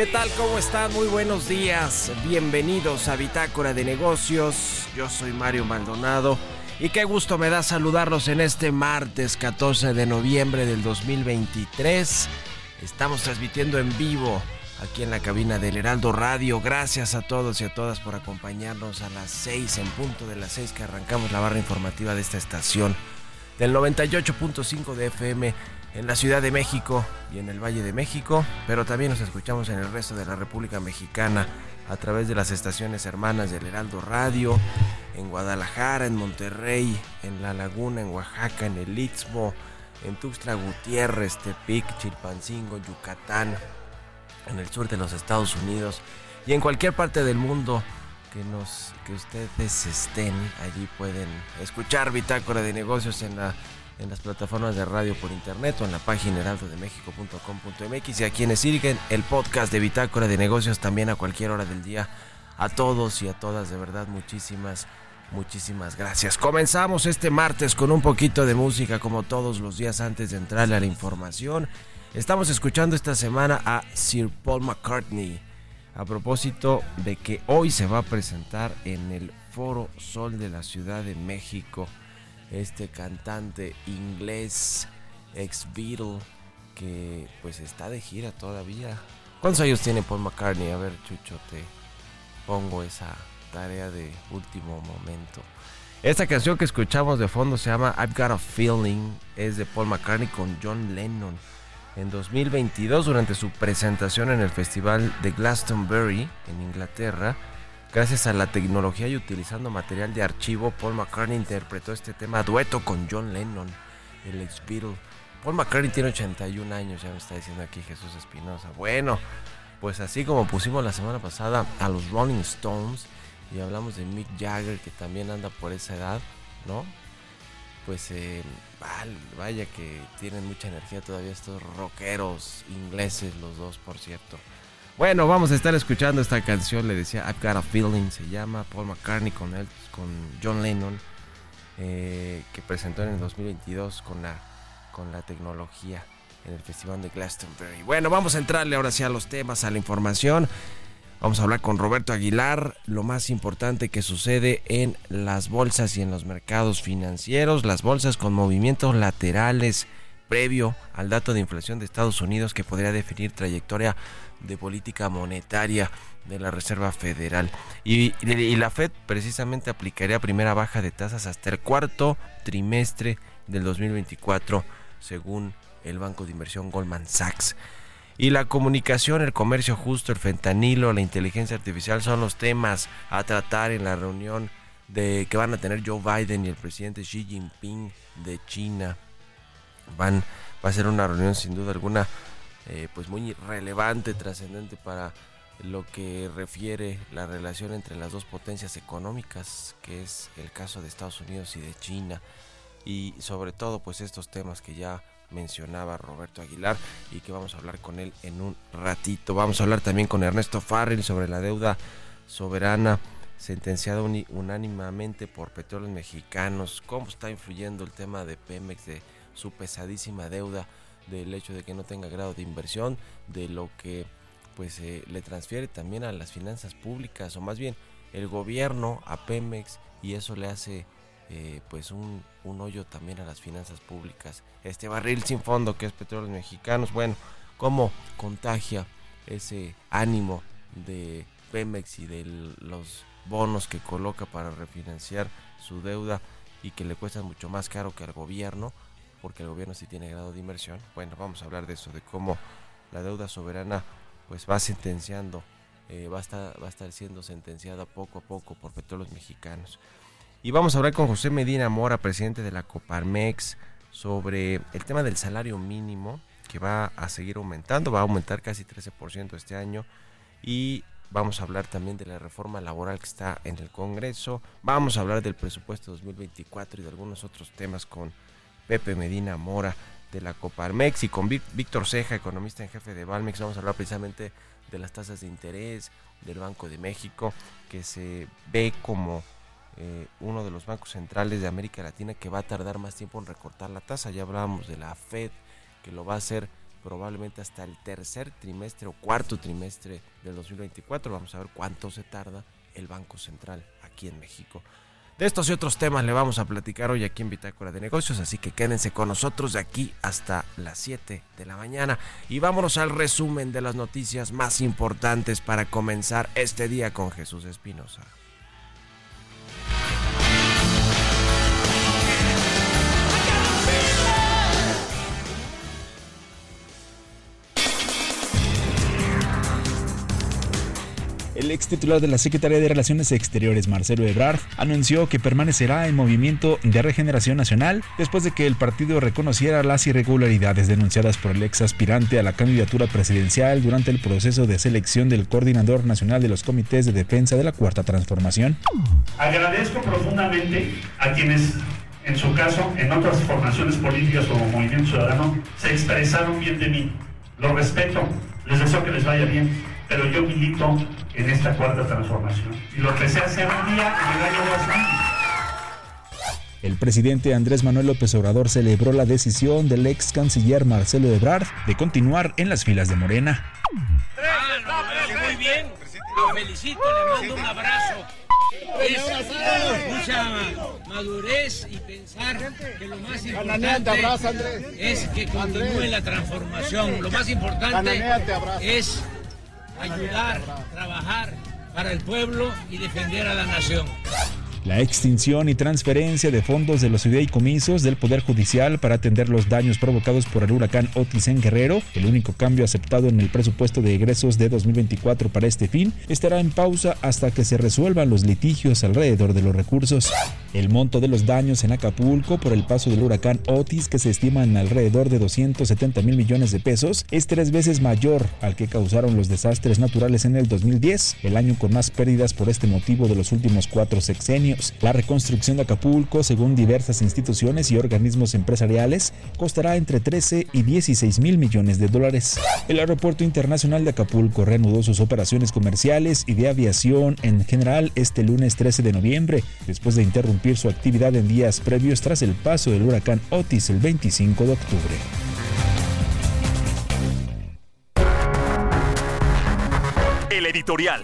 ¿Qué tal? ¿Cómo están? Muy buenos días. Bienvenidos a Bitácora de Negocios. Yo soy Mario Maldonado y qué gusto me da saludarlos en este martes 14 de noviembre del 2023. Estamos transmitiendo en vivo aquí en la cabina del Heraldo Radio. Gracias a todos y a todas por acompañarnos a las 6 en punto de las 6 que arrancamos la barra informativa de esta estación del 98.5 de FM en la Ciudad de México y en el Valle de México, pero también nos escuchamos en el resto de la República Mexicana a través de las estaciones hermanas del Heraldo Radio, en Guadalajara, en Monterrey, en La Laguna, en Oaxaca, en el Istmo, en Tuxtla Gutiérrez, Tepic, Chilpancingo, Yucatán, en el sur de los Estados Unidos y en cualquier parte del mundo que nos que ustedes estén allí pueden escuchar Bitácora de Negocios en la en las plataformas de radio por internet o en la página heraldodemexico.com.mx y a quienes siguen el podcast de Bitácora de Negocios también a cualquier hora del día. A todos y a todas, de verdad, muchísimas, muchísimas gracias. Comenzamos este martes con un poquito de música como todos los días antes de entrarle a la información. Estamos escuchando esta semana a Sir Paul McCartney a propósito de que hoy se va a presentar en el Foro Sol de la Ciudad de México este cantante inglés ex Beatle que pues está de gira todavía. ¿Cuántos años tiene Paul McCartney? A ver, Chucho, te pongo esa tarea de último momento. Esta canción que escuchamos de fondo se llama I've Got a Feeling, es de Paul McCartney con John Lennon. en 2022 durante su presentación en el Festival de Glastonbury en Inglaterra. Gracias a la tecnología y utilizando material de archivo, Paul McCartney interpretó este tema dueto con John Lennon, el ex Beatle. Paul McCartney tiene 81 años, ya me está diciendo aquí Jesús Espinosa. Bueno, pues así como pusimos la semana pasada a los Rolling Stones y hablamos de Mick Jagger que también anda por esa edad, ¿no? Pues eh, vaya que tienen mucha energía todavía estos rockeros ingleses, los dos, por cierto. Bueno, vamos a estar escuchando esta canción, le decía I've Got a Feeling, se llama Paul McCartney con, él, con John Lennon, eh, que presentó en el 2022 con la, con la tecnología en el Festival de Glastonbury. Bueno, vamos a entrarle ahora sí a los temas, a la información. Vamos a hablar con Roberto Aguilar, lo más importante que sucede en las bolsas y en los mercados financieros, las bolsas con movimientos laterales previo al dato de inflación de Estados Unidos que podría definir trayectoria de política monetaria de la Reserva Federal. Y, la Fed precisamente aplicaría primera baja de tasas hasta el cuarto trimestre del 2024, según el banco de inversión Goldman Sachs. Y la comunicación, el comercio justo, el fentanilo, la inteligencia artificial son los temas a tratar en la reunión de que van a tener Joe Biden y el presidente Xi Jinping de China. Van, va a ser una reunión sin duda alguna eh, pues muy relevante, trascendente para lo que refiere la relación entre las dos potencias económicas, que es el caso de Estados Unidos y de China, y sobre todo pues estos temas que ya mencionaba Roberto Aguilar y que vamos a hablar con él en un ratito. Vamos a hablar también con Ernesto Farrell sobre la deuda soberana sentenciada unánimemente por petróleos mexicanos, cómo está influyendo el tema de Pemex, de su pesadísima deuda, del hecho de que no tenga grado de inversión, de lo que pues eh, le transfiere también a las finanzas públicas, o más bien el gobierno a Pemex y eso le hace eh, pues un, hoyo también a las finanzas públicas. Este barril sin fondo que es Petróleos Mexicanos, bueno, cómo contagia ese ánimo de Pemex y de los bonos que coloca para refinanciar su deuda y que le cuesta mucho más caro que al gobierno, porque el gobierno sí tiene grado de inversión. Bueno, vamos a hablar de eso, de cómo la deuda soberana pues va sentenciando, eh, va, a estar, va a estar siendo sentenciada poco a poco por petróleos mexicanos. Y vamos a hablar con José Medina Mora, presidente de la Coparmex, sobre el tema del salario mínimo, que va a seguir aumentando, va a aumentar casi 13% este año. Y vamos a hablar también de la reforma laboral que está en el Congreso. Vamos a hablar del presupuesto 2024 y de algunos otros temas con Pepe Medina Mora de la Coparmex y con Víctor Ceja, economista en jefe de Valmex. Vamos a hablar precisamente de las tasas de interés del Banco de México, que se ve como eh, uno de los bancos centrales de América Latina que va a tardar más tiempo en recortar la tasa. Ya hablábamos de la Fed, que lo va a hacer probablemente hasta el tercer trimestre o cuarto trimestre del 2024. Vamos a ver cuánto se tarda el Banco Central aquí en México. De estos y otros temas le vamos a platicar hoy aquí en Bitácora de Negocios, así que quédense con nosotros de aquí hasta las 7 de la mañana y vámonos al resumen de las noticias más importantes para comenzar este día con Jesús Espinosa. El ex titular de la Secretaría de Relaciones Exteriores, Marcelo Ebrard, anunció que permanecerá en Movimiento de Regeneración Nacional después de que el partido reconociera las irregularidades denunciadas por el ex aspirante a la candidatura presidencial durante el proceso de selección del coordinador nacional de los comités de defensa de la Cuarta Transformación. Agradezco profundamente a quienes en su caso, en otras formaciones políticas como Movimiento Ciudadano, se expresaron bien de mí. Lo respeto, les deseo que les vaya bien, pero yo milito en esta cuarta transformación. Y lo empecé a hacer un día en el año 2000. El presidente Andrés Manuel López Obrador celebró la decisión del ex canciller Marcelo Ebrard de continuar en las filas de Morena. Ah, muy bien, lo felicito, le mando un abrazo. Es mucha madurez y pensar que lo más importante es que continúe la transformación. Lo más importante es ayudar, trabajar para el pueblo y defender a la nación. La extinción y transferencia de fondos de los fideicomisos del Poder Judicial para atender los daños provocados por el huracán Otis en Guerrero, el único cambio aceptado en el presupuesto de egresos de 2024 para este fin, estará en pausa hasta que se resuelvan los litigios alrededor de los recursos. El monto de los daños en Acapulco por el paso del huracán Otis, que se estima en alrededor de 270 mil millones de pesos, es tres veces mayor al que causaron los desastres naturales en el 2010, el año con más pérdidas por este motivo de los últimos cuatro sexenios. La reconstrucción de Acapulco, según diversas instituciones y organismos empresariales, costará entre 13 y 16 mil millones de dólares. El Aeropuerto Internacional de Acapulco reanudó sus operaciones comerciales y de aviación en general este lunes 13 de noviembre, después de interrumpir su actividad en días previos tras el paso del huracán Otis el 25 de octubre. El editorial.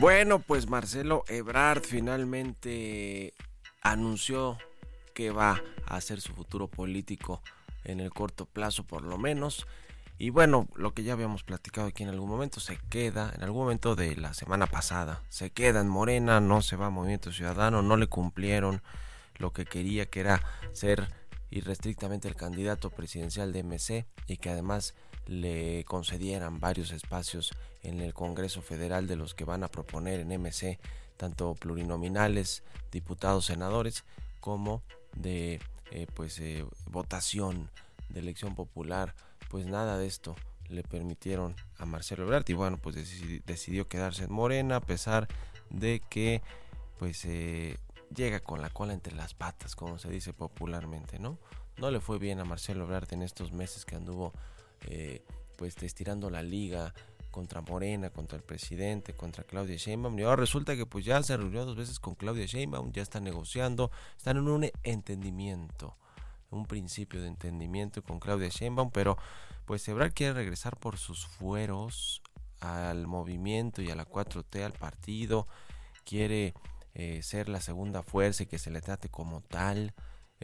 Bueno, pues Marcelo Ebrard finalmente anunció que va a hacer su futuro político en el corto plazo por lo menos. Y bueno, lo que ya habíamos platicado aquí en algún momento, se queda, en algún momento de la semana pasada, se queda en Morena, no se va a Movimiento Ciudadano, no le cumplieron lo que quería, que era ser irrestrictamente el candidato presidencial de MC y que además le concedieran varios espacios en el Congreso Federal de los que van a proponer en MC, tanto plurinominales, diputados, senadores, como de eh, pues eh, votación de elección popular, pues nada de esto le permitieron a Marcelo Ebrard y bueno pues decidió quedarse en Morena a pesar de que pues eh, llega con la cola entre las patas como se dice popularmente no no le fue bien a Marcelo Ebrard en estos meses que anduvo pues estirando la liga contra Morena, contra el presidente, contra Claudia Sheinbaum. Y ahora resulta que pues ya se reunió dos veces con Claudia Sheinbaum, ya están negociando, están en un entendimiento, un principio de entendimiento con Claudia Sheinbaum, pero pues Ebrard quiere regresar por sus fueros al movimiento y a la 4T, al partido, quiere eh, ser la segunda fuerza y que se le trate como tal.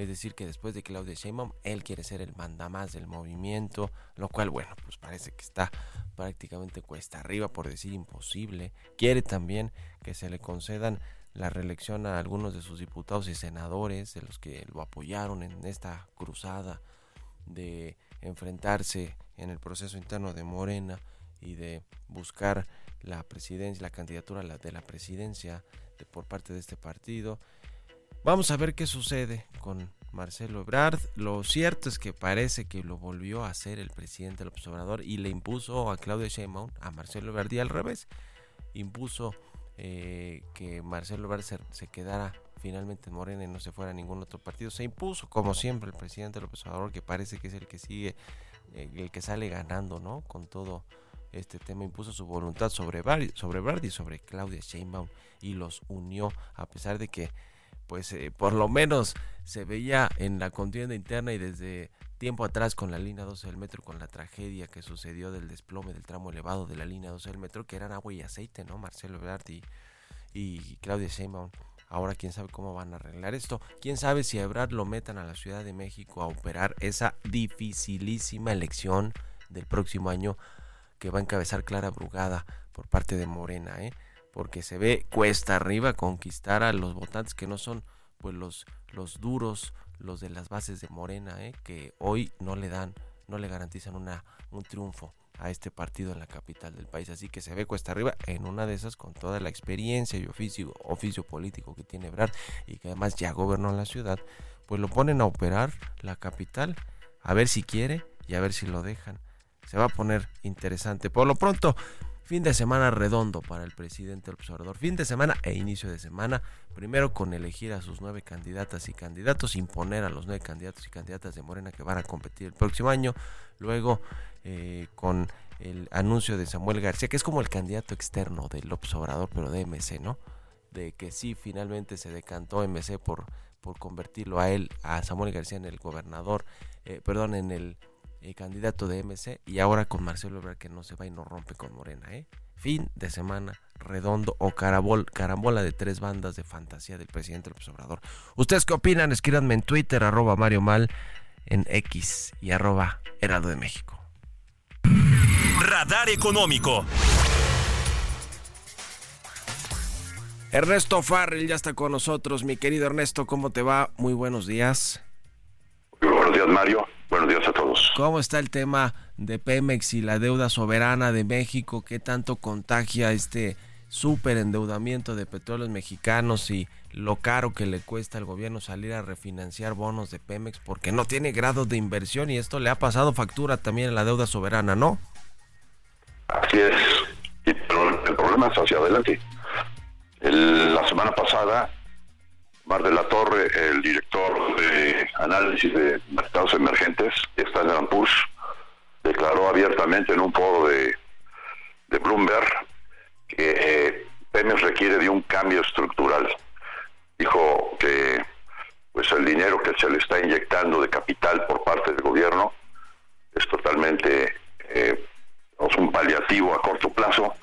Es decir, que después de Claudia Sheinbaum, él quiere ser el mandamás del movimiento, lo cual, bueno, pues parece que está prácticamente cuesta arriba, por decir imposible. Quiere también que se le concedan la reelección a algunos de sus diputados y senadores, de los que lo apoyaron en esta cruzada de enfrentarse en el proceso interno de Morena y de buscar la presidencia, la candidatura de la presidencia de, por parte de este partido. Vamos a ver qué sucede con Marcelo Ebrard. Lo cierto es que parece que lo volvió a hacer el presidente López Obrador y le impuso a Claudia Sheinbaum, a Marcelo Ebrard y al revés. Impuso eh, que Marcelo Ebrard se, quedara finalmente en Morena y no se fuera a ningún otro partido. Se impuso, como siempre, el presidente López Obrador, que parece que es el que sigue, eh, el que sale ganando, ¿no? Con todo este tema, impuso su voluntad sobre, sobre Ebrard y sobre Claudia Sheinbaum y los unió, a pesar de que pues eh, por lo menos se veía en la contienda interna y desde tiempo atrás con la línea 12 del metro, con la tragedia que sucedió del desplome del tramo elevado de la línea 12 del metro, que eran agua y aceite, ¿no? Marcelo Ebrard y, Claudia Sheinbaum. Ahora quién sabe cómo van a arreglar esto. Quién sabe si a Ebrard lo metan a la Ciudad de México a operar esa dificilísima elección del próximo año que va a encabezar Clara Brugada por parte de Morena, ¿eh? Porque se ve cuesta arriba conquistar a los votantes que no son pues los, los duros, los de las bases de Morena, ¿eh? que hoy no le dan, no le garantizan una, un triunfo a este partido en la capital del país. Así que se ve cuesta arriba en una de esas con toda la experiencia y oficio, oficio político que tiene Brad y que además ya gobernó la ciudad, pues lo ponen a operar la capital, a ver si quiere y a ver si lo dejan. Se va a poner interesante. Por lo pronto, Fin de semana redondo para el presidente observador. Fin de semana e inicio de semana. Primero con elegir a sus nueve candidatas y candidatos, imponer a los nueve candidatos y candidatas de Morena que van a competir el próximo año. Luego eh, con el anuncio de Samuel García, que es como el candidato externo del observador, pero de MC, ¿no? De que sí, finalmente se decantó MC por, por convertirlo a él, a Samuel García, en el gobernador, eh, perdón, en el eh, candidato de MC, y ahora con Marcelo Ebrard que no se va y no rompe con Morena. ¿eh? Fin de semana redondo o carabol, carambola de tres bandas de fantasía del presidente López Obrador. ¿Ustedes qué opinan? Escríbanme en Twitter, arroba Mario Mal, en X y arroba Heraldo de México. Radar Económico. Ernesto Farrell ya está con nosotros. Mi querido Ernesto, ¿cómo te va? Muy buenos días. Buenos días, Mario. Buenos días a todos. ¿Cómo está el tema de Pemex y la deuda soberana de México? ¿Qué tanto contagia este súper endeudamiento de petróleos mexicanos y lo caro que le cuesta al gobierno salir a refinanciar bonos de Pemex porque no tiene grado de inversión y esto le ha pasado factura también a la deuda soberana, ¿no? Así es, pero el problema es hacia adelante. la semana pasada, Mar de la Torre, el director de análisis de mercados emergentes, Standard Poor's, declaró abiertamente en un foro de, Bloomberg que eh, Pemex requiere de un cambio estructural. Dijo que pues el dinero que se le está inyectando de capital por parte del gobierno es totalmente eh, un paliativo a corto plazo,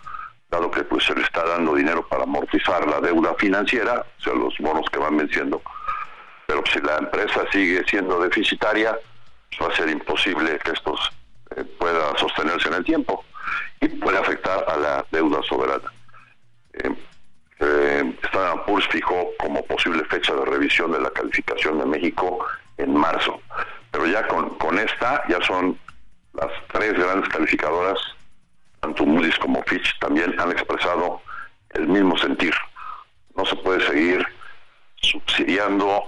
dado que pues se le está dando dinero para amortizar la deuda financiera, o sea, los bonos que van venciendo. Pero si la empresa sigue siendo deficitaria, pues, va a ser imposible que esto eh, pueda sostenerse en el tiempo y puede afectar a la deuda soberana. Eh, eh, Standard Poor's fijó como posible fecha de revisión de la calificación de México en marzo. Pero ya con, con esta, ya son las tres grandes calificadoras, tanto Moody's como Fitch, también han expresado el mismo sentir. No se puede seguir subsidiando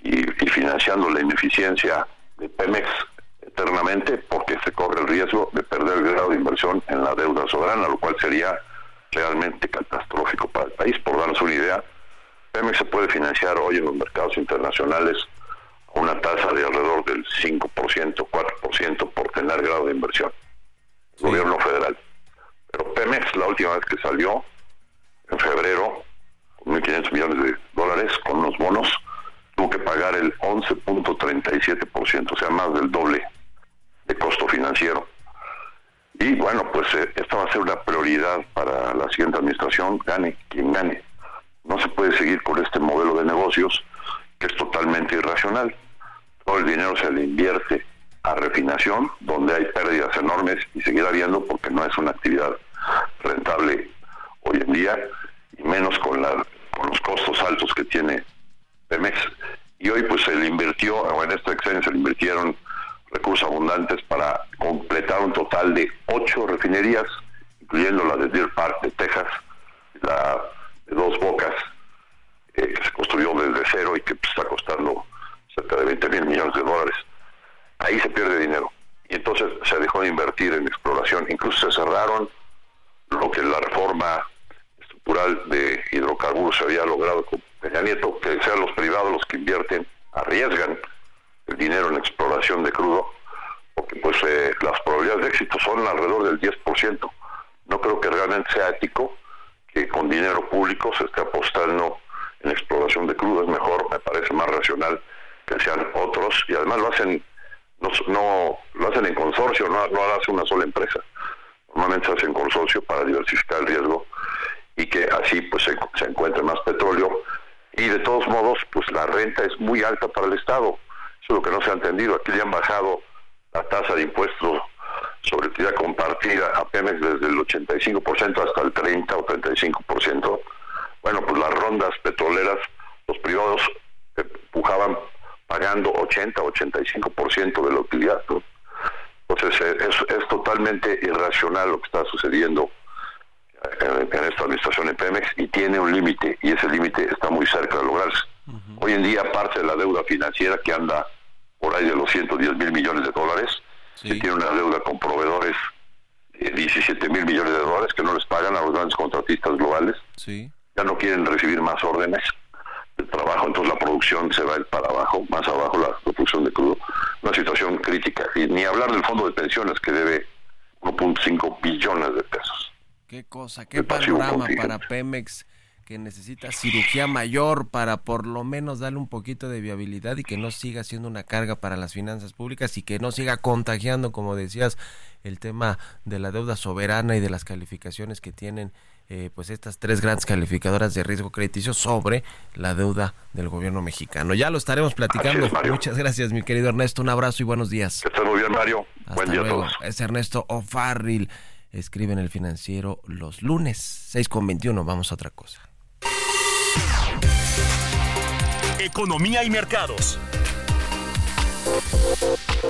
y, financiando la ineficiencia de Pemex eternamente porque se corre el riesgo de perder el grado de inversión en la deuda soberana, lo cual sería realmente catastrófico para el país. Por darnos una idea, Pemex se puede financiar hoy en los mercados internacionales a una tasa de alrededor del 5%, 4% por tener grado de inversión. Gobierno federal. Pero Pemex, la última vez que salió, en febrero, con 1.500 millones de dólares, con unos bonos, tuvo que pagar el 11.37%, o sea, más del doble de costo financiero. Y bueno, pues eh, esta va a ser una prioridad para la siguiente administración, gane quien gane. No se puede seguir con este modelo de negocios que es totalmente irracional. Todo el dinero se le invierte a refinación, donde hay pérdidas enormes y seguirá habiendo porque no es una actividad rentable hoy en día, y menos con, la, con los costos altos que tiene Pemex. Y hoy pues se le invirtió, o en este exceso se le invirtieron recursos abundantes para completar un total de ocho refinerías, incluyendo la de Deer Park de Texas, la de Dos Bocas, eh, que se construyó desde cero y que pues, está costando cerca de 20 mil millones de dólares. Ahí se pierde dinero. Y entonces se dejó de invertir en exploración. Incluso se cerraron lo que la reforma estructural de hidrocarburos se había logrado con Peña Nieto, que sean los privados los que invierten, arriesgan el dinero en exploración de crudo, porque pues eh, las probabilidades de éxito son alrededor del 10%. No creo que realmente sea ético que con dinero público se esté apostando en exploración de crudo. Es mejor, me parece más racional que sean otros y además lo hacen no, no lo hacen en consorcio, no, no lo hace una sola empresa. Normalmente se hace en consorcio para diversificar el riesgo y que así pues se, encuentre más petróleo y de todos modos pues la renta es muy alta para el Estado eso es lo que no se ha entendido. Aquí le han bajado la tasa de impuestos sobre utilidad compartida a Pemex desde el 85% hasta el 30 o 35%. Bueno, pues las rondas petroleras, los privados empujaban pagando 80 o 85% de la utilidad. Entonces eh, es, es, totalmente irracional lo que está sucediendo en, en esta administración de Pemex y tiene un límite y ese límite está muy cerca de lograrse. Hoy en día parte de la deuda financiera que anda por ahí de los 110 mil millones de dólares, que tiene una deuda con proveedores de 17 mil millones de dólares que no les pagan a los grandes contratistas globales. Ya no quieren recibir más órdenes de trabajo, entonces la producción se va para abajo, más abajo la producción de crudo. Una situación crítica. Y ni hablar del fondo de pensiones que debe 1.5 billones de pesos. Qué cosa, qué panorama para Pemex que necesita cirugía mayor para por lo menos darle un poquito de viabilidad y que no siga siendo una carga para las finanzas públicas y que no siga contagiando, como decías, el tema de la deuda soberana y de las calificaciones que tienen eh, pues estas tres grandes calificadoras de riesgo crediticio sobre la deuda del gobierno mexicano. Ya lo estaremos platicando. Muchas gracias, mi querido Ernesto. Un abrazo y buenos días. Que estés muy bien, Mario. Buen día a todos. Es Ernesto O'Farrill. Escribe en el financiero los lunes, 6 con 21. Vamos a otra cosa. Economía y mercados.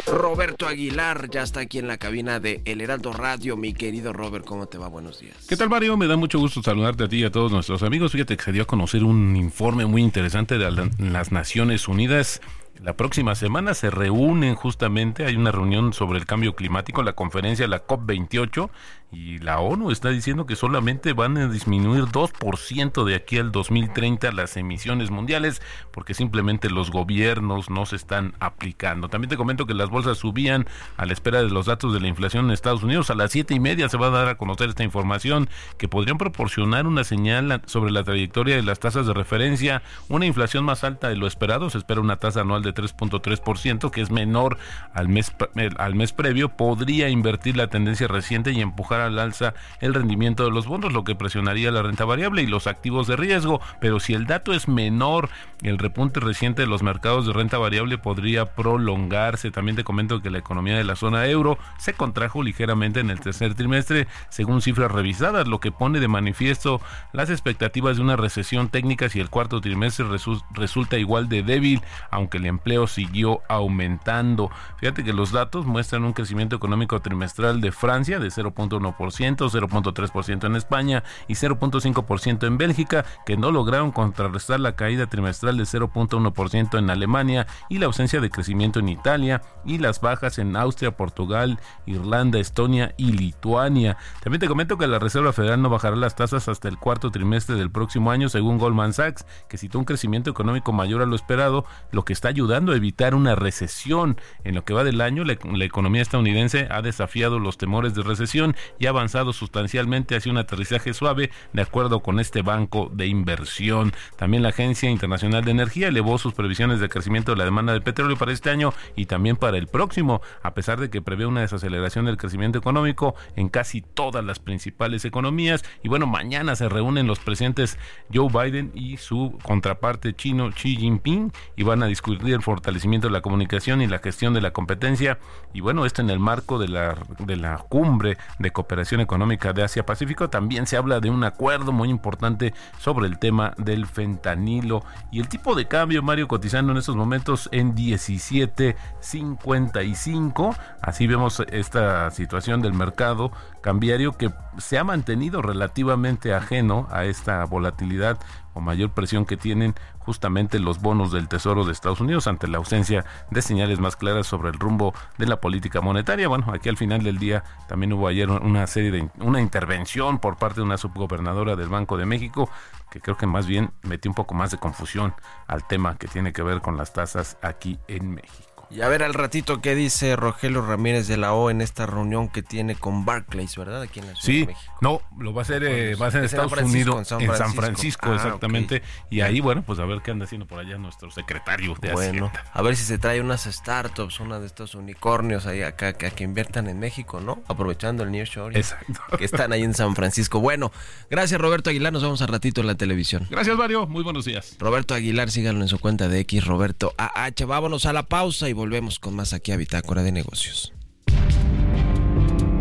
Roberto Aguilar ya está aquí en la cabina de El Heraldo Radio. Mi querido Robert, ¿cómo te va? Buenos días. ¿Qué tal, Mario? Me da mucho gusto saludarte a ti y a todos nuestros amigos. Fíjate que se dio a conocer un informe muy interesante de las Naciones Unidas la próxima semana se reúnen justamente, hay una reunión sobre el cambio climático, la conferencia, la COP28, y la ONU está diciendo que solamente van a disminuir 2% de aquí al 2030 las emisiones mundiales, porque simplemente los gobiernos no se están aplicando. También te comento que las bolsas subían a la espera de los datos de la inflación en Estados Unidos. A las siete y media se va a dar a conocer esta información que podrían proporcionar una señal sobre la trayectoria de las tasas de referencia, una inflación más alta de lo esperado. Se espera una tasa anual de 3.3%, que es menor al mes, al mes previo, podría invertir la tendencia reciente y empujar al alza el rendimiento de los bonos, lo que presionaría la renta variable y los activos de riesgo. Pero si el dato es menor, el repunte reciente de los mercados de renta variable podría prolongarse. También te comento que la economía de la zona euro se contrajo ligeramente en el tercer trimestre, según cifras revisadas, lo que pone de manifiesto las expectativas de una recesión técnica si el cuarto trimestre resulta igual de débil, aunque el empleo siguió aumentando. Fíjate que los datos muestran un crecimiento económico trimestral de Francia de 0.1%, 0.3% en España y 0.5% en Bélgica, que no lograron contrarrestar la caída trimestral de 0.1% en Alemania y la ausencia de crecimiento en Italia y las bajas en Austria, Portugal, Irlanda, Estonia y Lituania. También te comento que la Reserva Federal no bajará las tasas hasta el cuarto trimestre del próximo año, según Goldman Sachs, que citó un crecimiento económico mayor a lo esperado, lo que está ayudando a evitar una recesión. En lo que va del año, la economía estadounidense ha desafiado los temores de recesión y ha avanzado sustancialmente hacia un aterrizaje suave, de acuerdo con este banco de inversión. También la Agencia Internacional de Energía elevó sus previsiones de crecimiento de la demanda de petróleo para este año y también para el próximo, a pesar de que prevé una desaceleración del crecimiento económico en casi todas las principales economías. Y bueno, mañana se reúnen los presidentes Joe Biden y su contraparte chino Xi Jinping y van a discutir el fortalecimiento de la comunicación y la gestión de la competencia. Y bueno, esto en el marco de la, de la cumbre de cooperación Económica de Asia-Pacífico, también se habla de un acuerdo muy importante sobre el tema del fentanilo y el tipo de cambio, Mario, cotizando en estos momentos en 17.55. Así vemos esta situación del mercado cambiario que se ha mantenido relativamente ajeno a esta volatilidad o mayor presión que tienen justamente los bonos del Tesoro de Estados Unidos ante la ausencia de señales más claras sobre el rumbo de la política monetaria. Bueno, aquí al final del día también hubo ayer una serie de una intervención por parte de una subgobernadora del Banco de México que creo que más bien metió un poco más de confusión al tema que tiene que ver con las tasas aquí en México. Y a ver al ratito qué dice Rogelio Ramírez de la O en esta reunión que tiene con Barclays, ¿verdad? Aquí en la Ciudad de México. no, lo va a hacer, eh, va a ser en Estados Unidos, en San Francisco, ah, exactamente. Y ahí, bueno, pues a ver qué anda haciendo por allá nuestro secretario de Bueno, a ver si se trae unas startups, una de estos unicornios ahí acá que, que inviertan en México, ¿no? Aprovechando el New Shore. Exacto. Que están ahí en San Francisco. Bueno, gracias Roberto Aguilar, nos vemos al ratito en la televisión. Gracias Mario, muy buenos días. Roberto Aguilar, síganlo en su cuenta de X, Roberto AH. Vámonos a la pausa y volvemos con más aquí a Bitácora de Negocios.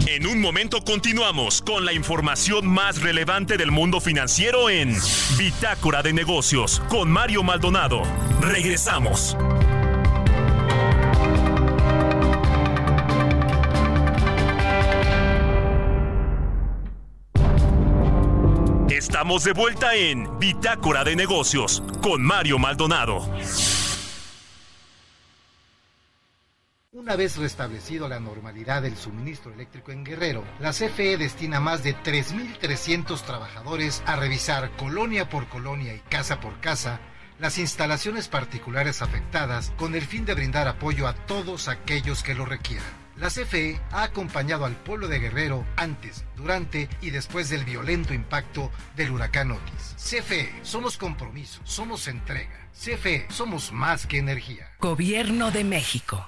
En un momento continuamos con la información más relevante del mundo financiero en Bitácora de Negocios con Mario Maldonado. Regresamos. Estamos de vuelta en Bitácora de Negocios con Mario Maldonado. Una vez restablecido la normalidad del suministro eléctrico en Guerrero, la CFE destina más de 3.300 trabajadores a revisar colonia por colonia y casa por casa las instalaciones particulares afectadas con el fin de brindar apoyo a todos aquellos que lo requieran. La CFE ha acompañado al pueblo de Guerrero antes, durante y después del violento impacto del huracán Otis. CFE, somos compromiso, somos entrega. CFE, somos más que energía. Gobierno de México.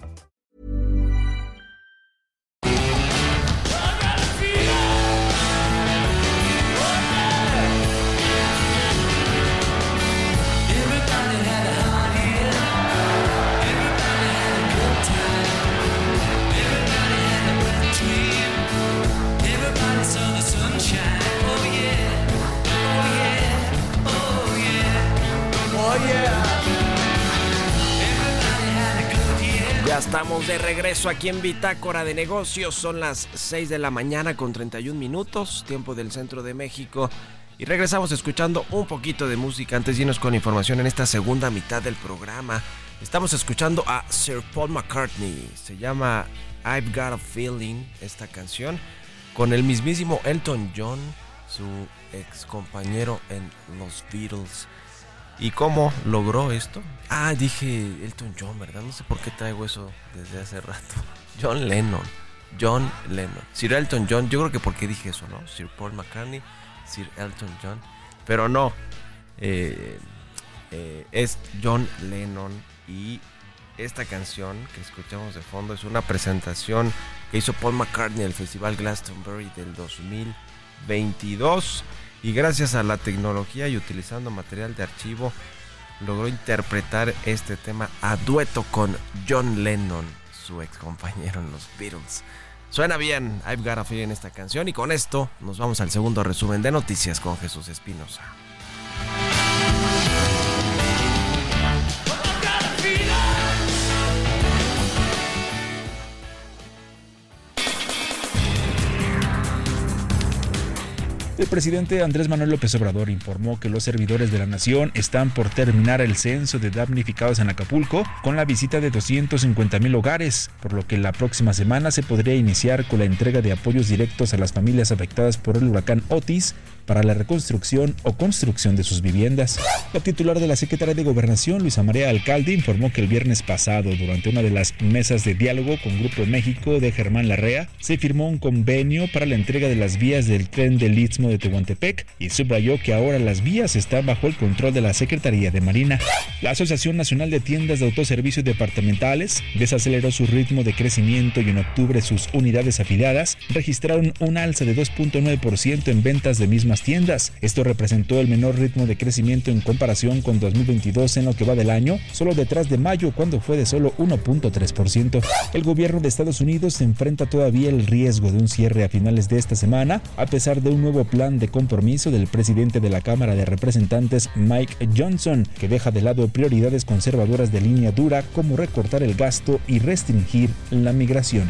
regreso aquí en Bitácora de Negocios. Son las 6 de la mañana con 31 minutos, tiempo del centro de México. Y regresamos escuchando un poquito de música antes irnos con información en esta segunda mitad del programa. Estamos escuchando a Sir Paul McCartney. Se llama I've Got a Feeling esta canción con el mismísimo Elton John, su ex compañero en los Beatles. ¿Y cómo logró esto? Ah, dije Elton John, ¿verdad? No sé por qué traigo eso desde hace rato. John Lennon. John Lennon. Sir Elton John, yo creo que porque dije eso, ¿no? Sir Paul McCartney, Sir Elton John. Pero no. Eh, eh, es John Lennon y esta canción que escuchamos de fondo es una presentación que hizo Paul McCartney en el Festival Glastonbury del 2022 y gracias a la tecnología y utilizando material de archivo logró interpretar este tema a dueto con John Lennon, su ex compañero en los Beatles. Suena bien, I've got a feeling esta canción y con esto nos vamos al segundo resumen de noticias con Jesús Espinosa. El presidente Andrés Manuel López Obrador informó que los servidores de la nación están por terminar el censo de damnificados en Acapulco con la visita de 250 mil hogares, por lo que la próxima semana se podría iniciar con la entrega de apoyos directos a las familias afectadas por el huracán Otis para la reconstrucción o construcción de sus viviendas. La titular de la Secretaría de Gobernación, Luisa María Alcalde, informó que el viernes pasado, durante una de las mesas de diálogo con Grupo México de Germán Larrea, se firmó un convenio para la entrega de las vías del tren del Istmo de Tehuantepec y subrayó que ahora las vías están bajo el control de la Secretaría de Marina. La Asociación Nacional de Tiendas de Autoservicios Departamentales desaceleró su ritmo de crecimiento y en octubre sus unidades afiliadas registraron un alza de 2.9% en ventas de tiendas. Esto representó el menor ritmo de crecimiento en comparación con 2022 en lo que va del año, solo detrás de mayo cuando fue de solo 1.3%. El gobierno de Estados Unidos enfrenta todavía el riesgo de un cierre a finales de esta semana, a pesar de un nuevo plan de compromiso del presidente de la Cámara de Representantes Mike Johnson, que deja de lado prioridades conservadoras de línea dura como recortar el gasto y restringir la migración.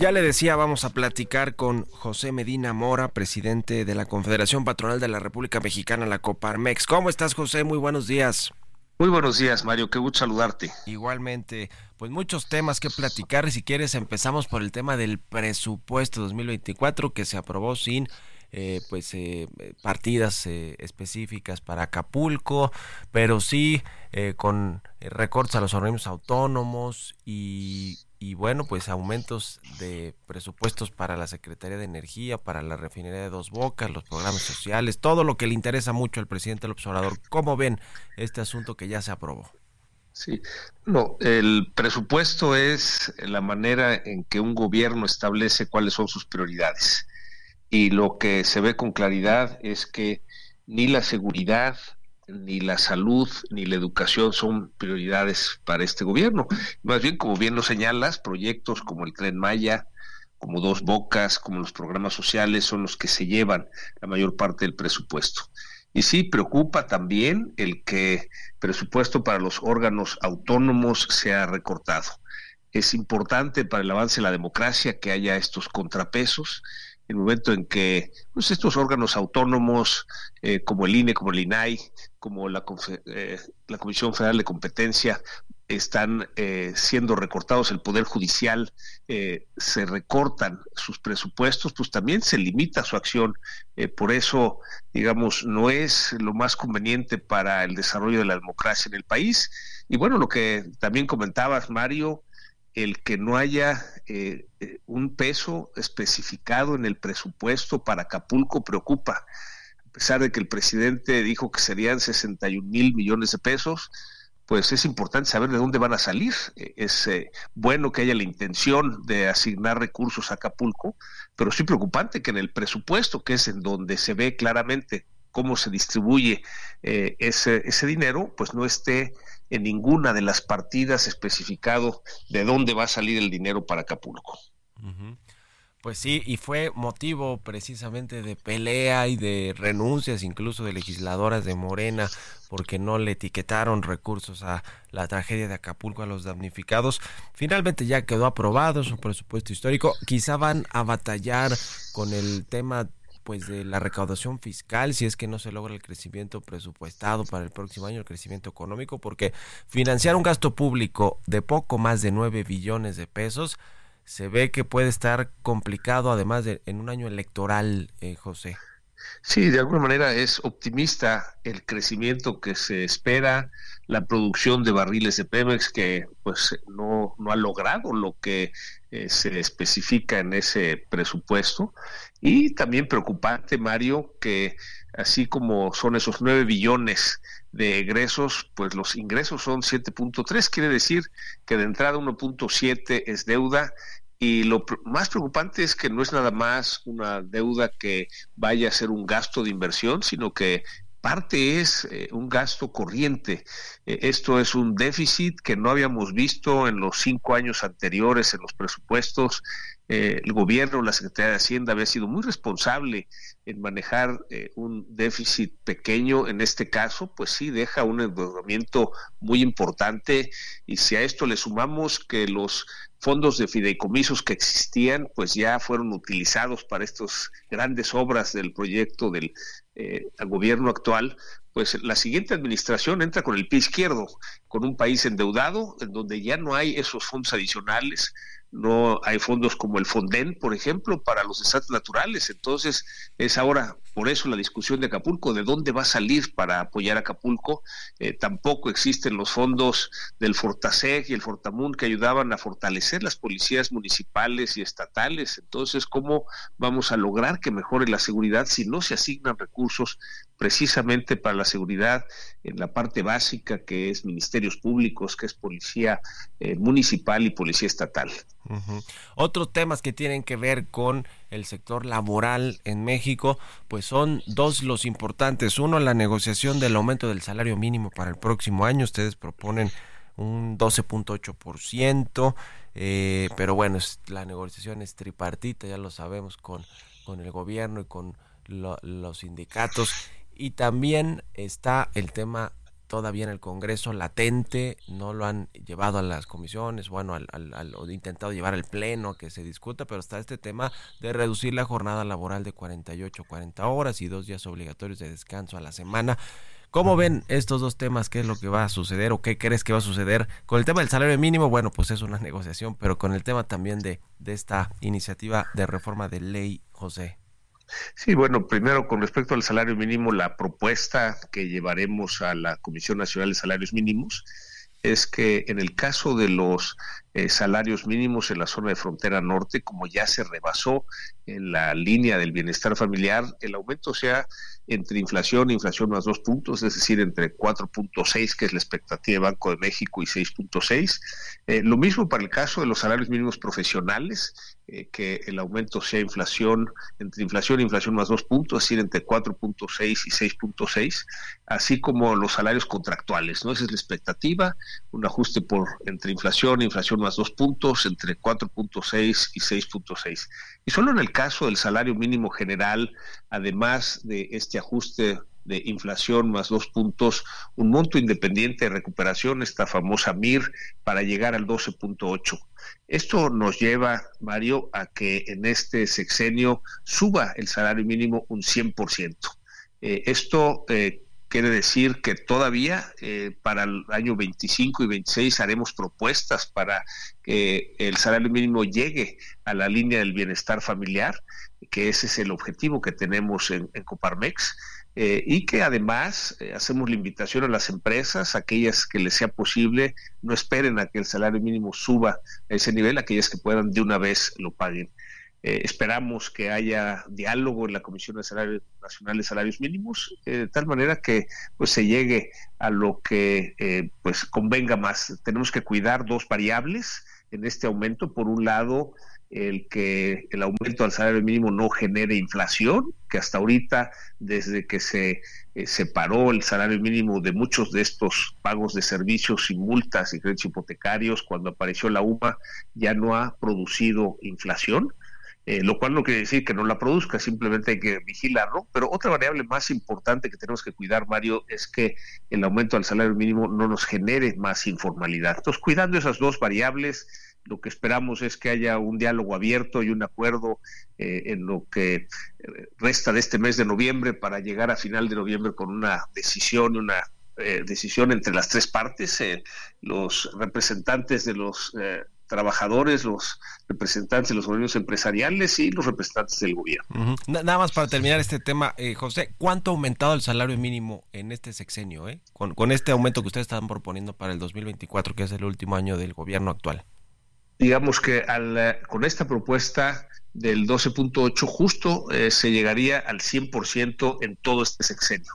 Ya le decía, vamos a platicar con José Medina Mora, presidente de la Confederación Patronal de la República Mexicana, la Coparmex. ¿Cómo estás, José? Muy buenos días. Muy buenos días, Mario. Qué gusto saludarte. Igualmente, pues muchos temas que platicar. Si quieres, empezamos por el tema del presupuesto 2024 que se aprobó sin eh, pues eh, partidas eh, específicas para Acapulco, pero sí con recortes a los organismos autónomos y y bueno, pues aumentos de presupuestos para la Secretaría de Energía, para la refinería de Dos Bocas, los programas sociales, todo lo que le interesa mucho al presidente López Obrador. ¿Cómo ven este asunto que ya se aprobó? Sí, no, el presupuesto es la manera en que un gobierno establece cuáles son sus prioridades. Y lo que se ve con claridad es que ni la seguridad, ni la salud, ni la educación son prioridades para este gobierno. Más bien, como bien lo señalas, proyectos como el Tren Maya, como Dos Bocas, como los programas sociales son los que se llevan la mayor parte del presupuesto. Y sí, preocupa también el que presupuesto para los órganos autónomos sea recortado. Es importante para el avance de la democracia que haya estos contrapesos. El momento en que pues, estos órganos autónomos, eh, como el INE, como el INAI, como la, eh, la Comisión Federal de Competencia, están eh, siendo recortados, el Poder Judicial eh, se recortan sus presupuestos, pues también se limita su acción. Eh, por eso, digamos, no es lo más conveniente para el desarrollo de la democracia en el país. Y bueno, lo que también comentabas, Mario, el que no haya un peso especificado en el presupuesto para Acapulco preocupa. A pesar de que el presidente dijo que serían 61 mil millones de pesos, pues es importante saber de dónde van a salir. Eh, es eh, bueno que haya la intención de asignar recursos a Acapulco, pero sí preocupante que en el presupuesto, que es en donde se ve claramente cómo se distribuye eh, ese, ese dinero, pues no esté en ninguna de las partidas especificado de dónde va a salir el dinero para Acapulco. Pues sí, y fue motivo precisamente de pelea y de renuncias incluso de legisladoras de Morena porque no le etiquetaron recursos a la tragedia de Acapulco a los damnificados. Finalmente ya quedó aprobado, es un presupuesto histórico. Quizá van a batallar con el tema pues de la recaudación fiscal si es que no se logra el crecimiento presupuestado para el próximo año, el crecimiento económico, porque financiar un gasto público de poco más de 9 billones de pesos se ve que puede estar complicado además de en un año electoral, eh, José. Sí, de alguna manera es optimista el crecimiento que se espera, la producción de barriles de Pemex que pues no, no ha logrado lo que eh, se especifica en ese presupuesto y también preocupante, Mario, que así como son esos nueve billones de egresos, pues los ingresos son 7.3, quiere decir que de entrada 1.7 es deuda y lo más preocupante es que no es nada más una deuda que vaya a ser un gasto de inversión, sino que parte es eh, un gasto corriente. Eh, esto es un déficit que no habíamos visto en los cinco años anteriores en los presupuestos. Eh, el gobierno, la Secretaría de Hacienda había sido muy responsable en manejar un déficit pequeño. En este caso, pues sí, deja un endeudamiento muy importante. Y si a esto le sumamos que los fondos de fideicomisos que existían, pues ya fueron utilizados para estas grandes obras del proyecto del eh, gobierno actual, pues la siguiente administración entra con el pie izquierdo, con un país endeudado, en donde ya no hay esos fondos adicionales, no hay fondos como el Fonden, por ejemplo, para los desastres naturales. Entonces, es ahora por eso la discusión de Acapulco, de dónde va a salir para apoyar a Acapulco. Eh, tampoco existen los fondos del Fortaseg y el Fortamun que ayudaban a fortalecer las policías municipales y estatales. Entonces, ¿cómo vamos a lograr que mejore la seguridad si no se asignan recursos precisamente para la seguridad en la parte básica que es ministerios públicos, que es policía eh, municipal y policía estatal. Otros temas que tienen que ver con el sector laboral en México, pues son dos los importantes. Uno, la negociación del aumento del salario mínimo para el próximo año. Ustedes proponen un 12.8%, eh, pero bueno, la negociación es tripartita, ya lo sabemos, con, con el gobierno y con los sindicatos y también está el tema todavía en el Congreso latente, no lo han llevado a las comisiones, bueno, al, al, intentado llevar al Pleno que se discuta, pero está este tema de reducir la jornada laboral de 48 a 40 horas y dos días obligatorios de descanso a la semana. ¿Cómo ven estos dos temas? ¿Qué es lo que va a suceder o qué crees que va a suceder? Con el tema del salario mínimo, bueno, pues es una negociación, pero con el tema también de, de esta iniciativa de reforma de ley, José. Sí, bueno, primero con respecto al salario mínimo, la propuesta que llevaremos a la Comisión Nacional de Salarios Mínimos es que en el caso de los eh, salarios mínimos en la zona de frontera norte, como ya se rebasó en la línea del bienestar familiar, el aumento sea entre inflación e inflación más dos puntos, es decir, entre 4.6, que es la expectativa de Banco de México, y 6.6. Eh, lo mismo para el caso de los salarios mínimos profesionales, eh, que el aumento sea inflación, entre inflación e inflación más dos puntos, es decir, entre 4.6 y 6.6, así como los salarios contractuales, ¿no? Esa es la expectativa, un ajuste por entre inflación e inflación más dos puntos, entre 4.6 y 6.6. Y solo en el caso del salario mínimo general, además de este ajuste de inflación más dos puntos, un monto independiente de recuperación, esta famosa MIR, para llegar al 12.8. Esto nos lleva, Mario, a que en este sexenio suba el salario mínimo un 100%. Eh, esto eh, quiere decir que todavía eh, para el año 25 y 26 haremos propuestas para que el salario mínimo llegue a la línea del bienestar familiar, que ese es el objetivo que tenemos en, Coparmex. Eh, y que además eh, hacemos la invitación a las empresas, aquellas que les sea posible, no esperen a que el salario mínimo suba a ese nivel, aquellas que puedan de una vez lo paguen. Eh, esperamos que haya diálogo en la Comisión Nacional de Salarios Mínimos, eh, de tal manera que pues se llegue a lo que eh, pues convenga más. Tenemos que cuidar dos variables en este aumento. Por un lado, el que el aumento del salario mínimo no genere inflación, que hasta ahorita, desde que se separó el salario mínimo de muchos de estos pagos de servicios y multas y créditos hipotecarios, cuando apareció la UMA, ya no ha producido inflación. Eh, lo cual no quiere decir que no la produzca, simplemente hay que vigilarlo. Pero otra variable más importante que tenemos que cuidar, Mario, es que el aumento del salario mínimo no nos genere más informalidad. Entonces, cuidando esas dos variables, lo que esperamos es que haya un diálogo abierto y un acuerdo eh, en lo que eh, resta de este mes de noviembre para llegar a final de noviembre con una decisión, una decisión entre las tres partes, los representantes de los trabajadores, los representantes de los gobiernos empresariales y los representantes del gobierno. Nada más para terminar este tema, eh, José, ¿cuánto ha aumentado el salario mínimo en este sexenio, eh? con, con este aumento que ustedes están proponiendo para el 2024, que es el último año del gobierno actual? Digamos que al, eh, con esta propuesta del 12.8 justo eh, se llegaría al 100% en todo este sexenio.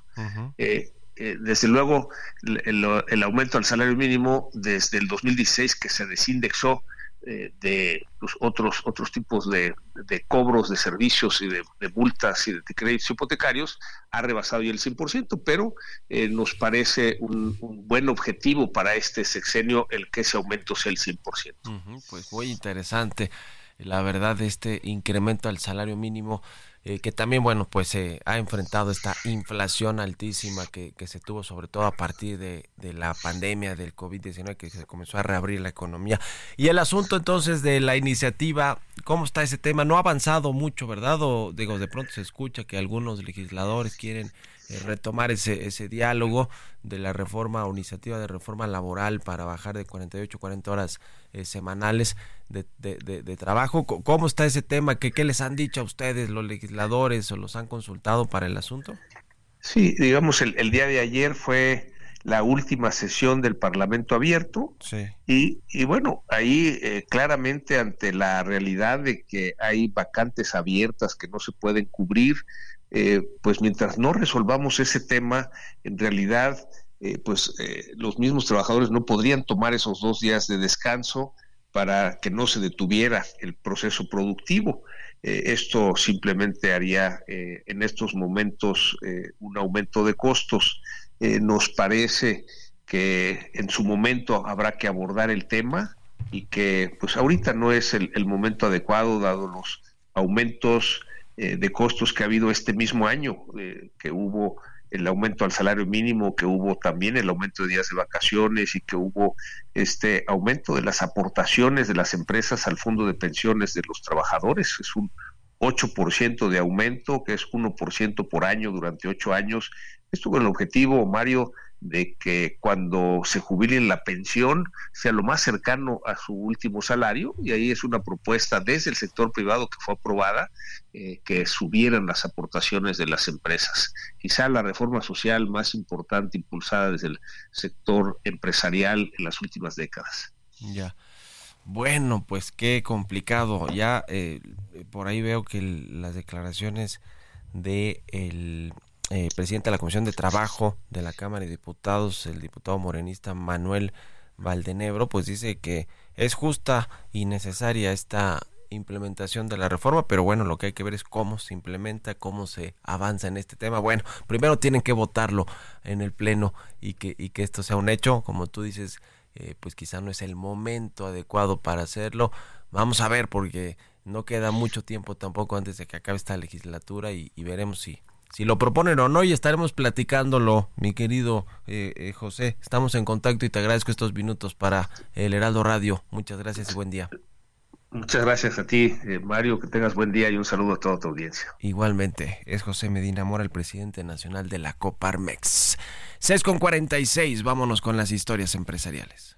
Desde luego, el, aumento al salario mínimo desde el 2016 que se desindexó eh, de los otros otros tipos de, cobros de servicios y de, multas y de, créditos hipotecarios ha rebasado ya el 100%, pero eh, nos parece un, buen objetivo para este sexenio el que ese aumento sea el 100%. pues muy interesante, la verdad, este incremento al salario mínimo eh, que también, bueno, pues se ha enfrentado esta inflación altísima que, que se tuvo sobre todo a partir de, de la pandemia del COVID-19 que se comenzó a reabrir la economía. Y el asunto entonces de la iniciativa, ¿cómo está ese tema? No ha avanzado mucho, ¿verdad? O digo, de pronto se escucha que algunos legisladores quieren eh, retomar ese, ese diálogo de la reforma o iniciativa de reforma laboral para bajar de 48 a 40 horas eh, semanales de, de, trabajo. ¿Cómo está ese tema? ¿Qué, ¿Qué les han dicho a ustedes los legisladores o los han consultado para el asunto? Sí, digamos, el, el día de ayer fue la última sesión del Parlamento abierto sí. y, y, bueno, ahí eh, claramente ante la realidad de que hay vacantes abiertas que no se pueden cubrir, eh, pues mientras no resolvamos ese tema, en realidad, eh, pues los mismos trabajadores no podrían tomar esos dos días de descanso para que no se detuviera el proceso productivo. esto simplemente haría en estos momentos un aumento de costos. Nos parece que en su momento habrá que abordar el tema y que pues ahorita no es el, el momento adecuado dado los aumentos eh, de costos que ha habido este mismo año, eh, que hubo el aumento al salario mínimo, que hubo también el aumento de días de vacaciones y que hubo este aumento de las aportaciones de las empresas al fondo de pensiones de los trabajadores. Es un 8% de aumento, que es 1% por año durante ocho años. Esto con el objetivo, Mario, de que cuando se jubilen la pensión sea lo más cercano a su último salario y ahí es una propuesta desde el sector privado que fue aprobada eh, que subieran las aportaciones de las empresas. Quizá la reforma social más importante impulsada desde el sector empresarial en las últimas décadas. Ya. Bueno, pues qué complicado. Ya eh, por ahí veo que las declaraciones de el eh, presidente de la Comisión de Trabajo de la Cámara de Diputados, el diputado morenista Manuel Valdenebro, pues dice que es justa y necesaria esta implementación de la reforma, pero bueno, lo que hay que ver es cómo se implementa, cómo se avanza en este tema. Bueno, primero tienen que votarlo en el Pleno y que, y que esto sea un hecho, como tú dices, eh, pues quizá no es el momento adecuado para hacerlo. Vamos a ver, porque no queda mucho tiempo tampoco antes de que acabe esta legislatura y, veremos si, si lo proponen o no y estaremos platicándolo, mi querido eh, eh, José. Estamos en contacto y te agradezco estos minutos para el Heraldo Radio. Muchas gracias y buen día. Muchas gracias a ti, eh, Mario. Que tengas buen día y un saludo a toda tu audiencia. Igualmente, es José Medina Mora, el presidente nacional de la Coparmex. 6 con 46, vámonos con las historias empresariales.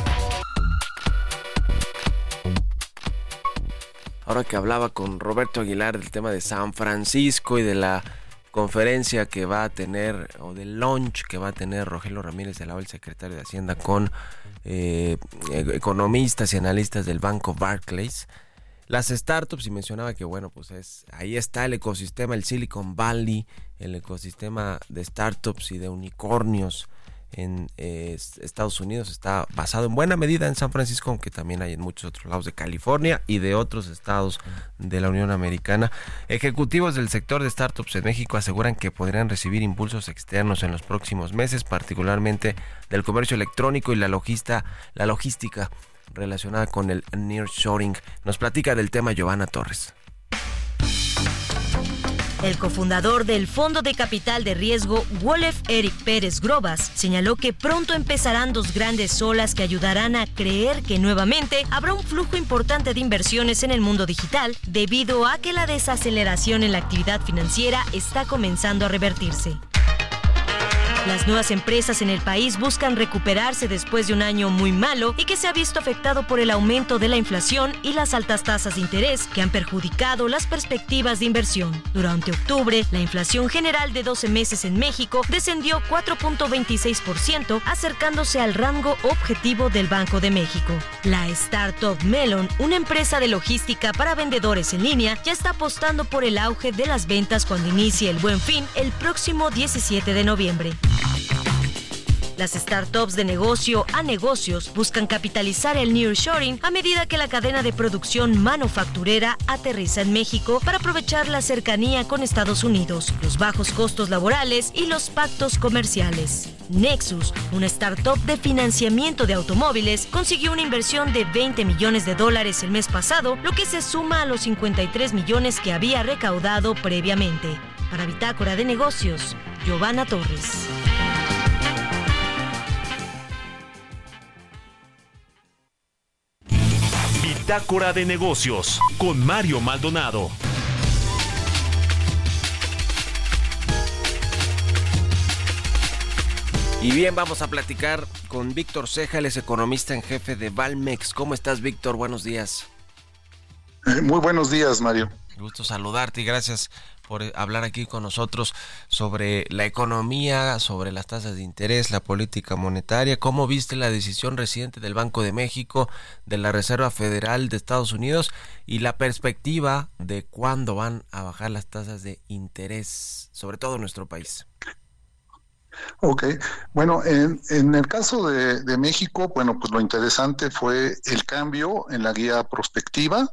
Ahora que hablaba con Roberto Aguilar del tema de San Francisco y de la conferencia que va a tener, o del launch que va a tener Rogelio Ramírez de la el secretario de Hacienda, con eh, economistas y analistas del banco Barclays. Las startups y mencionaba que bueno, pues es ahí está el ecosistema, el Silicon Valley, el ecosistema de startups y de unicornios en eh, Estados Unidos está basado en buena medida en San Francisco, aunque también hay en muchos otros lados de California y de otros estados de la Unión Americana. Ejecutivos del sector de startups en México aseguran que podrían recibir impulsos externos en los próximos meses, particularmente del comercio electrónico y la, logista, la logística relacionada con el nearshoring. Nos platica del tema Giovanna Torres. El cofundador del Fondo de Capital de Riesgo, Wolf Eric Pérez Grobas, señaló que pronto empezarán dos grandes olas que ayudarán a creer que nuevamente habrá un flujo importante de inversiones en el mundo digital debido a que la desaceleración en la actividad financiera está comenzando a revertirse. Las nuevas empresas en el país buscan recuperarse después de un año muy malo y que se ha visto afectado por el aumento de la inflación y las altas tasas de interés que han perjudicado las perspectivas de inversión. Durante octubre, la inflación general de 12 meses en México descendió 4.26%, acercándose al rango objetivo del Banco de México. La startup Melon, una empresa de logística para vendedores en línea, ya está apostando por el auge de las ventas cuando inicie el buen fin el próximo 17 de noviembre. Las startups de negocio a negocios buscan capitalizar el nearshoring a medida que la cadena de producción manufacturera aterriza en México para aprovechar la cercanía con Estados Unidos, los bajos costos laborales y los pactos comerciales. Nexus, una startup de financiamiento de automóviles, consiguió una inversión de 20 millones de dólares el mes pasado, lo que se suma a los 53 millones que había recaudado previamente. Para Bitácora de Negocios, Giovanna Torres. Bitácora de negocios con Mario Maldonado. Y bien, vamos a platicar con Víctor Ceja, él es economista en jefe de Valmex. ¿Cómo estás, Víctor? Buenos días. Muy buenos días, Mario. Gusto saludarte y gracias por hablar aquí con nosotros sobre la economía, sobre las tasas de interés, la política monetaria. ¿Cómo viste la decisión reciente del Banco de México, de la Reserva Federal de Estados Unidos y la perspectiva de cuándo van a bajar las tasas de interés, sobre todo en nuestro país? Ok, bueno, en, en el caso de, de, México, bueno, pues lo interesante fue el cambio en la guía prospectiva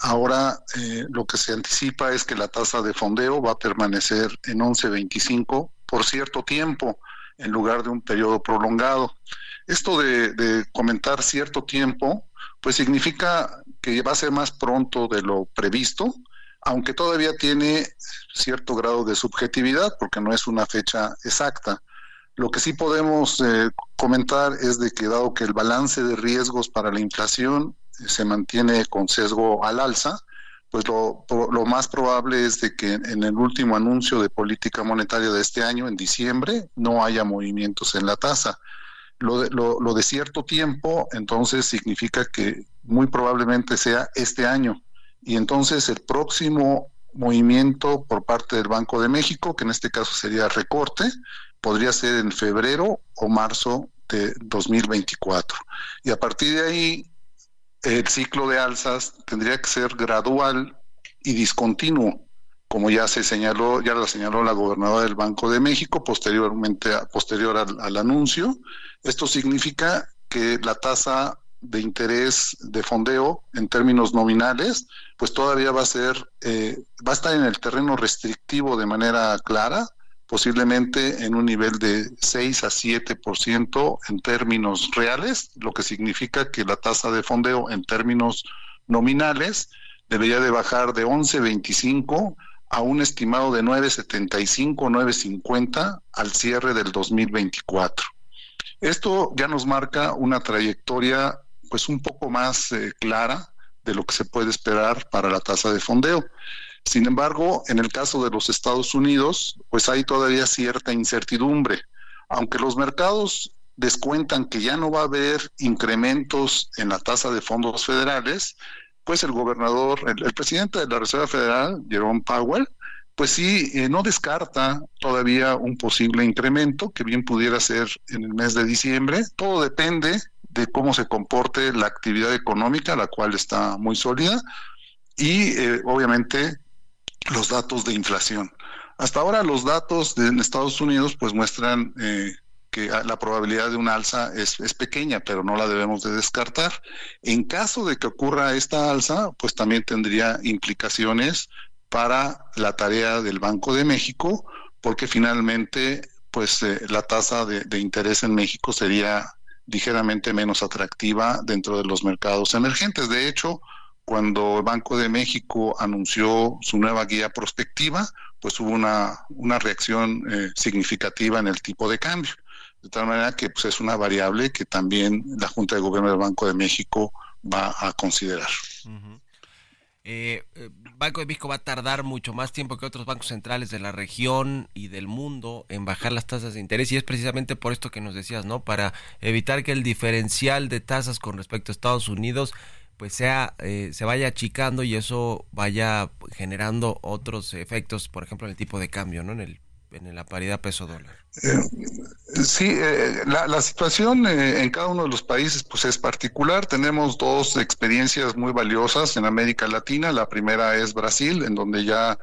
Ahora eh, lo que se anticipa es que la tasa de fondeo va a permanecer en 11.25 por cierto tiempo en lugar de un periodo prolongado. Esto de, comentar cierto tiempo, pues significa que va a ser más pronto de lo previsto, aunque todavía tiene cierto grado de subjetividad porque no es una fecha exacta. Lo que sí podemos eh, comentar es de que dado que el balance de riesgos para la inflación se mantiene con sesgo al alza, pues lo, lo, más probable es de que en el último anuncio de política monetaria de este año, en diciembre, no haya movimientos en la tasa. Lo de, lo, lo de cierto tiempo, entonces significa que muy probablemente sea este año. Y entonces el próximo movimiento por parte del Banco de México, que en este caso sería recorte, podría ser en febrero o marzo de 2024. Y a partir de ahí, el ciclo de alzas tendría que ser gradual y discontinuo, como ya se señaló, ya lo señaló la gobernadora del Banco de México posteriormente, posterior al, al anuncio. Esto significa que la tasa de interés de fondeo en términos nominales, pues todavía va a ser, eh, va a estar en el terreno restrictivo de manera clara, posiblemente en un nivel de 6 a 7% en términos reales, lo que significa que la tasa de fondeo en términos nominales debería de bajar de 11.25 a un estimado de 9.75, 9.50 al cierre del 2024. Esto ya nos marca una trayectoria pues un poco más eh, clara de lo que se puede esperar para la tasa de fondeo. Sin embargo, en el caso de los Estados Unidos, pues hay todavía cierta incertidumbre. Aunque los mercados descuentan que ya no va a haber incrementos en la tasa de fondos federales, pues el gobernador, el, presidente de la Reserva Federal, Jerome Powell, pues sí, eh, no descarta todavía un posible incremento que bien pudiera ser en el mes de diciembre. Todo depende de cómo se comporte la actividad económica, la cual está muy sólida, y eh, obviamente los datos de inflación. Hasta ahora los datos de, en Estados Unidos pues muestran eh, que la probabilidad de un alza es, es, pequeña, pero no la debemos de descartar. En caso de que ocurra esta alza, pues también tendría implicaciones para la tarea del Banco de México, porque finalmente pues eh, la tasa de, de interés en México sería ligeramente menos atractiva dentro de los mercados emergentes. De hecho, cuando el Banco de México anunció su nueva guía prospectiva, pues hubo una, una reacción eh, significativa en el tipo de cambio. De tal manera que pues, es una variable que también la Junta de Gobierno del Banco de México va a considerar. Eh, eh, Banco de México va a tardar mucho más tiempo que otros bancos centrales de la región y del mundo en bajar las tasas de interés y es precisamente por esto que nos decías, ¿no? Para evitar que el diferencial de tasas con respecto a Estados Unidos pues sea eh, se vaya achicando y eso vaya generando otros efectos, por ejemplo, en el tipo de cambio, ¿no? En el en la paridad peso dólar. Eh, sí, eh, la, situación eh, en cada uno de los países pues es particular. Tenemos dos experiencias muy valiosas en América Latina. La primera es Brasil, en donde ya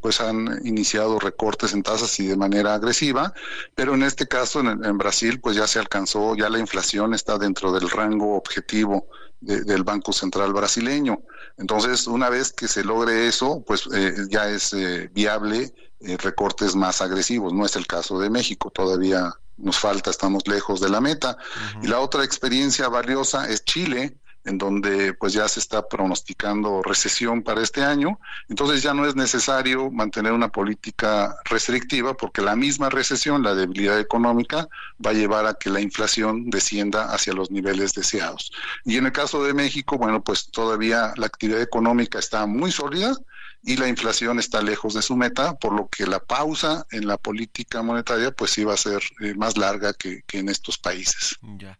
pues han iniciado recortes en tasas y de manera agresiva, pero en este caso en, en Brasil pues ya se alcanzó, ya la inflación está dentro del rango objetivo del Banco Central brasileño. Entonces, una vez que se logre eso, pues ya es viable eh, recortes más agresivos. No es el caso de México, todavía nos falta, estamos lejos de la meta. Y la otra experiencia valiosa es Chile, en donde pues ya se está pronosticando recesión para este año, entonces ya no es necesario mantener una política restrictiva porque la misma recesión, la debilidad económica, va a llevar a que la inflación descienda hacia los niveles deseados. Y en el caso de México, bueno, pues todavía la actividad económica está muy sólida, y la inflación está lejos de su meta, por lo que la pausa en la política monetaria pues iba a ser eh, más larga que, en estos países. Ya.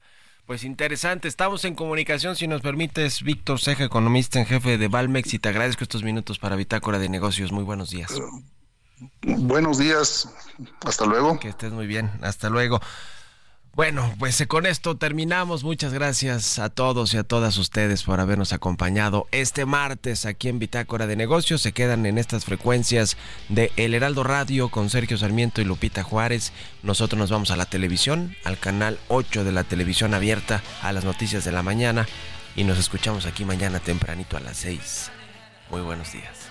Pues interesante, estamos en comunicación, si nos permites, Víctor Ceja, economista en jefe de Valmex, y te agradezco estos minutos para Bitácora de Negocios. Muy buenos días. buenos días, hasta luego. Que estés muy bien, hasta luego. Bueno, pues eh, con esto terminamos. Muchas gracias a todos y a todas ustedes por habernos acompañado este martes aquí en Bitácora de Negocios. Se quedan en estas frecuencias de El Heraldo Radio con Sergio Sarmiento y Lupita Juárez. Nosotros nos vamos a la televisión, al canal 8 de la televisión abierta, a las noticias de la mañana. Y nos escuchamos aquí mañana tempranito a las 6. Muy buenos días.